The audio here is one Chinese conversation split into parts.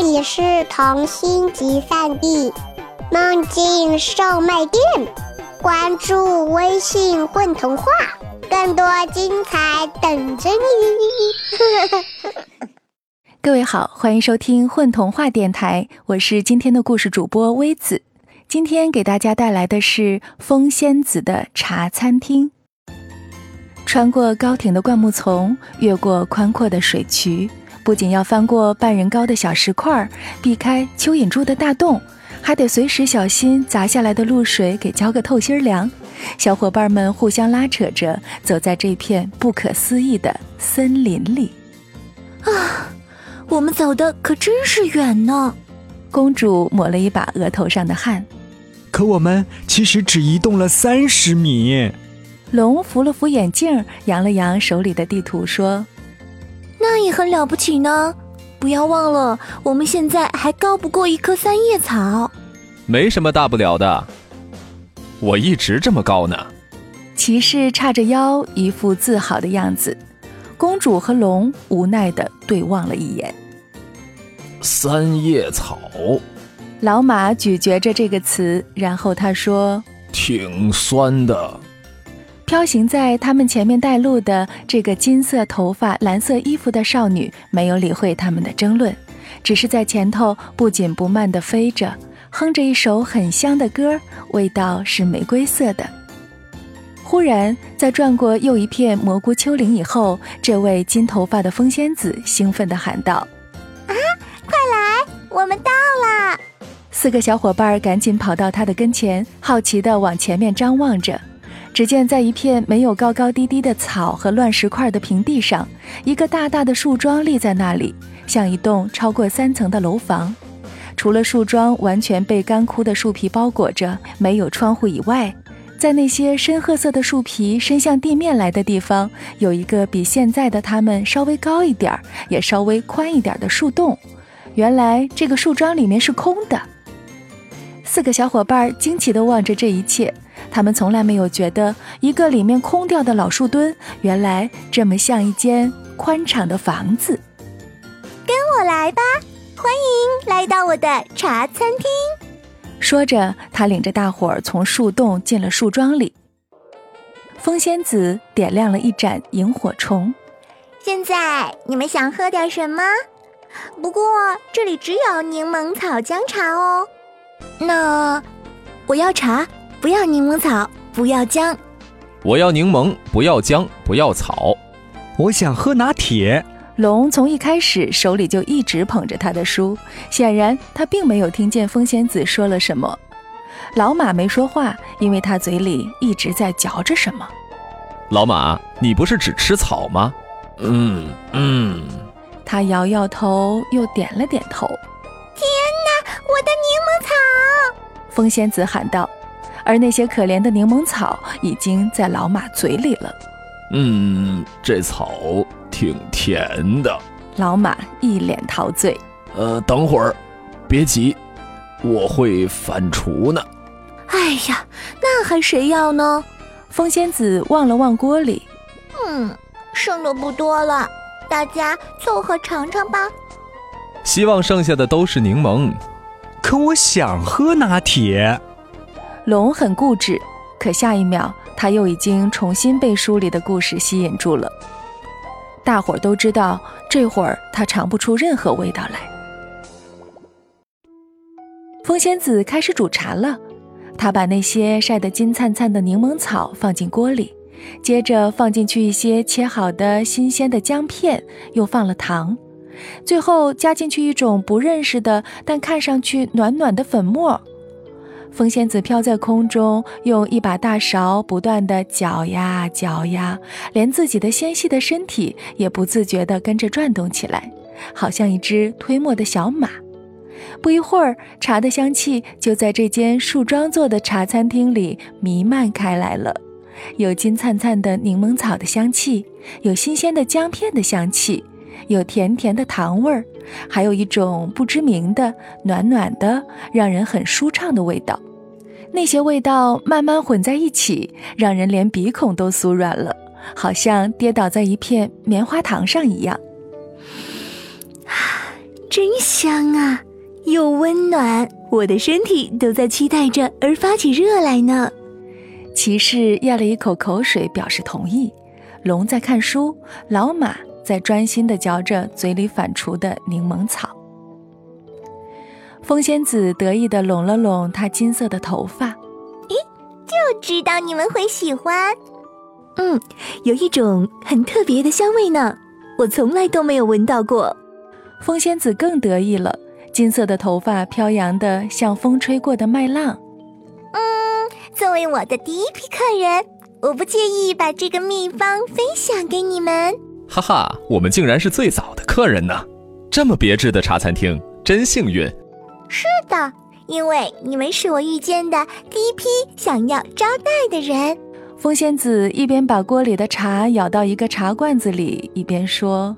这里是童心集散地，梦境售卖店。关注微信“混童话”，更多精彩等着你。各位好，欢迎收听混童话电台，我是今天的故事主播微子。今天给大家带来的是风仙子的茶餐厅。穿过高挺的灌木丛，越过宽阔的水渠，不仅要翻过半人高的小石块，避开蚯蚓住的大洞，还得随时小心砸下来的露水给浇个透心凉。小伙伴们互相拉扯着，走在这片不可思议的森林里。啊，我们走的可真是远呢！公主抹了一把额头上的汗。可我们其实只移动了三十米。龙扶了扶眼镜，扬了扬手里的地图，说：“那也很了不起呢。不要忘了，我们现在还高不过一棵三叶草。没什么大不了的，我一直这么高呢。”骑士叉着腰，一副自豪的样子。公主和龙无奈的对望了一眼。三叶草。老马咀嚼着这个词，然后他说：“挺酸的。”飘行在他们前面带路的这个金色头发、蓝色衣服的少女没有理会他们的争论，只是在前头不紧不慢地飞着，哼着一首很香的歌，味道是玫瑰色的。忽然，在转过又一片蘑菇丘陵以后，这位金头发的风仙子兴奋地喊道：“啊，快来，我们到了！”四个小伙伴赶紧跑到他的跟前，好奇地往前面张望着。只见在一片没有高高低低的草和乱石块的平地上，一个大大的树桩立在那里，像一栋超过三层的楼房。除了树桩完全被干枯的树皮包裹着，没有窗户以外，在那些深褐色的树皮伸向地面来的地方，有一个比现在的它们稍微高一点儿，也稍微宽一点的树洞。原来这个树桩里面是空的。四个小伙伴惊奇地望着这一切。他们从来没有觉得一个里面空掉的老树墩，原来这么像一间宽敞的房子。跟我来吧，欢迎来到我的茶餐厅。说着，他领着大伙儿从树洞进了树桩里。风仙子点亮了一盏萤火虫。现在你们想喝点什么？不过这里只有柠檬草姜茶哦。那我要茶。不要柠檬草，不要姜。我要柠檬，不要姜，不要草。我想喝拿铁。龙从一开始手里就一直捧着他的书，显然他并没有听见风仙子说了什么。老马没说话，因为他嘴里一直在嚼着什么。老马，你不是只吃草吗？嗯嗯。他摇摇头，又点了点头。我的柠檬草！风仙子喊道。而那些可怜的柠檬草已经在老马嘴里了。嗯，这草挺甜的。老马一脸陶醉。呃，等会儿，别急，我会反刍呢。哎呀，那还谁要呢？风仙子望了望锅里，嗯，剩的不多了，大家凑合尝尝吧。希望剩下的都是柠檬。可我想喝拿铁。龙很固执，可下一秒他又已经重新被书里的故事吸引住了。大伙儿都知道，这会儿他尝不出任何味道来。风仙子开始煮茶了，他把那些晒得金灿灿的柠檬草放进锅里，接着放进去一些切好的新鲜的姜片，又放了糖，最后加进去一种不认识的但看上去暖暖的粉末。风仙子飘在空中，用一把大勺不断地搅呀搅呀，连自己的纤细的身体也不自觉地跟着转动起来，好像一只推磨的小马。不一会儿，茶的香气就在这间树桩做的茶餐厅里弥漫开来了，有金灿灿的柠檬草的香气，有新鲜的姜片的香气，有甜甜的糖味儿，还有一种不知名的暖暖的、让人很舒畅的味道。那些味道慢慢混在一起，让人连鼻孔都酥软了，好像跌倒在一片棉花糖上一样。啊，真香啊，又温暖，我的身体都在期待着而发起热来呢。骑士咽了一口口水，表示同意。龙在看书，老马在专心地嚼着嘴里反刍的柠檬草。风仙子得意地拢了拢她金色的头发，咦，就知道你们会喜欢。嗯，有一种很特别的香味呢，我从来都没有闻到过。风仙子更得意了，金色的头发飘扬的像风吹过的麦浪。嗯，作为我的第一批客人，我不介意把这个秘方分享给你们。哈哈，我们竟然是最早的客人呢！这么别致的茶餐厅，真幸运。是的，因为你们是我遇见的第一批想要招待的人。风仙子一边把锅里的茶舀到一个茶罐子里，一边说：“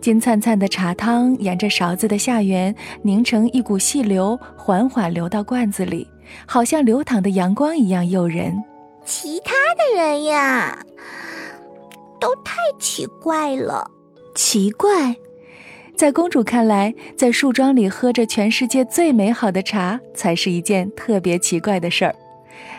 金灿灿的茶汤沿着勺子的下缘凝成一股细流，缓缓流到罐子里，好像流淌的阳光一样诱人。其他的人呀，都太奇怪了。奇怪。”在公主看来，在树桩里喝着全世界最美好的茶，才是一件特别奇怪的事儿。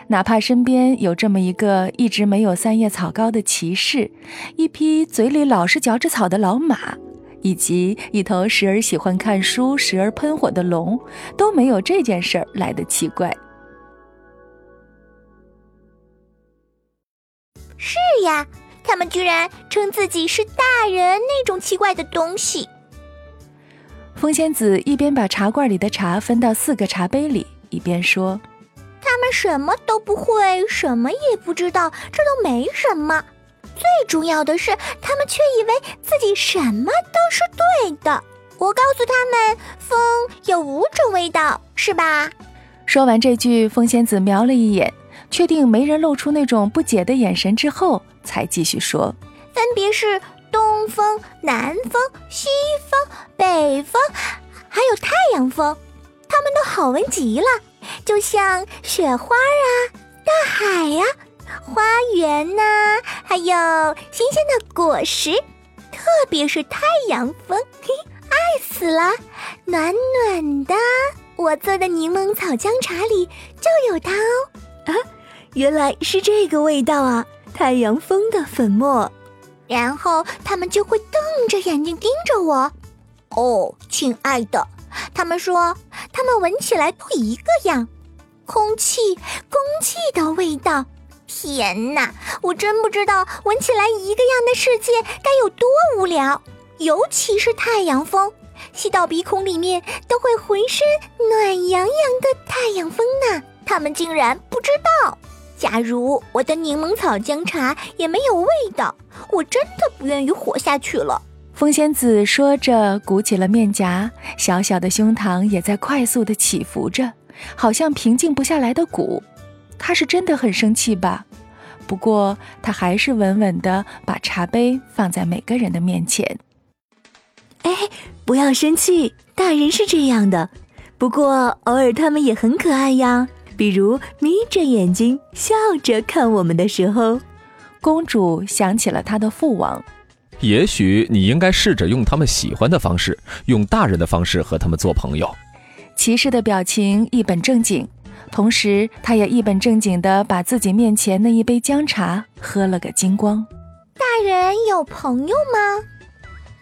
哪怕身边有这么一个一直没有三叶草膏的骑士，一匹嘴里老是嚼着草的老马，以及一头时而喜欢看书、时而喷火的龙，都没有这件事儿来的奇怪。是呀，他们居然称自己是大人那种奇怪的东西。风仙子一边把茶罐里的茶分到四个茶杯里，一边说：“他们什么都不会，什么也不知道，这都没什么。最重要的是，他们却以为自己什么都是对的。我告诉他们，风有五种味道，是吧？”说完这句，风仙子瞄了一眼，确定没人露出那种不解的眼神之后，才继续说：“分别是。”东风、南风、西风、北风，还有太阳风，它们都好闻极了，就像雪花啊、大海呀、花园呐，还有新鲜的果实。特别是太阳风，嘿，爱死了，暖暖的。我做的柠檬草姜茶里就有它哦。啊，原来是这个味道啊！太阳风的粉末。然后他们就会瞪着眼睛盯着我。哦，亲爱的，他们说他们闻起来都一个样，空气、空气的味道。天哪，我真不知道闻起来一个样的世界该有多无聊。尤其是太阳风，吸到鼻孔里面都会浑身暖洋洋的太阳风呢。他们竟然不知道。假如我的柠檬草姜茶也没有味道，我真的不愿意活下去了。风仙子说着，鼓起了面颊，小小的胸膛也在快速的起伏着，好像平静不下来的鼓。她是真的很生气吧？不过她还是稳稳的把茶杯放在每个人的面前。哎，不要生气，大人是这样的。不过偶尔他们也很可爱呀。比如眯着眼睛笑着看我们的时候，公主想起了她的父王。也许你应该试着用他们喜欢的方式，用大人的方式和他们做朋友。骑士的表情一本正经，同时他也一本正经地把自己面前那一杯姜茶喝了个精光。大人有朋友吗？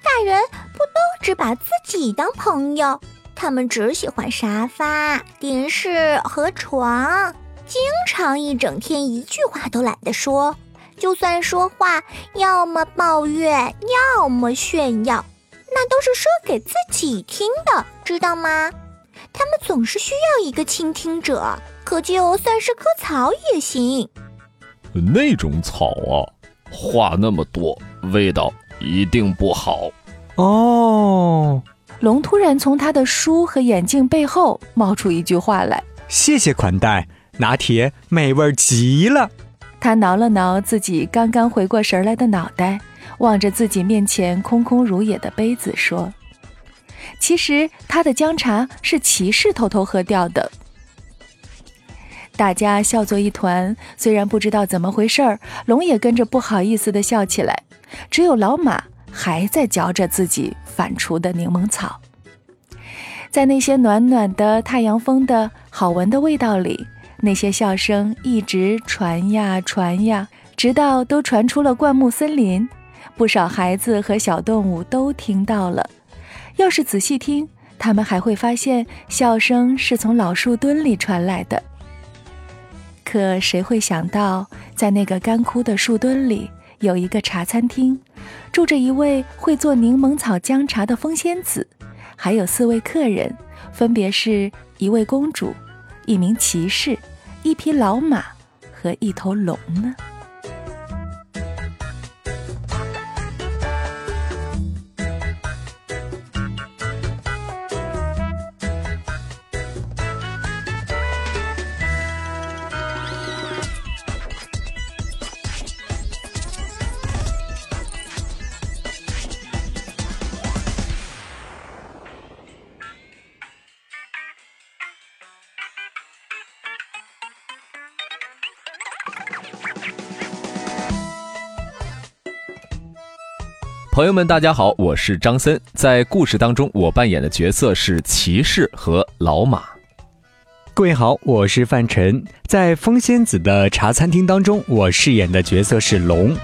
大人不都只把自己当朋友？他们只喜欢沙发、电视和床，经常一整天一句话都懒得说。就算说话，要么抱怨，要么炫耀，那都是说给自己听的，知道吗？他们总是需要一个倾听者，可就算是棵草也行。那种草啊，话那么多，味道一定不好哦。龙突然从他的书和眼镜背后冒出一句话来：“谢谢款待，拿铁美味极了。”他挠了挠自己刚刚回过神来的脑袋，望着自己面前空空如也的杯子说：“其实他的姜茶是骑士偷偷喝掉的。”大家笑作一团，虽然不知道怎么回事儿，龙也跟着不好意思的笑起来，只有老马。还在嚼着自己反刍的柠檬草。在那些暖暖的太阳风的好闻的味道里，那些笑声一直传呀传呀，直到都传出了灌木森林。不少孩子和小动物都听到了。要是仔细听，他们还会发现笑声是从老树墩里传来的。可谁会想到，在那个干枯的树墩里，有一个茶餐厅，住着一位会做柠檬草姜茶的风仙子。还有四位客人，分别是一位公主、一名骑士、一匹老马和一头龙呢。朋友们，大家好，我是张森。在故事当中，我扮演的角色是骑士和老马。各位好，我是范晨。在风仙子的茶餐厅当中，我饰演的角色是龙。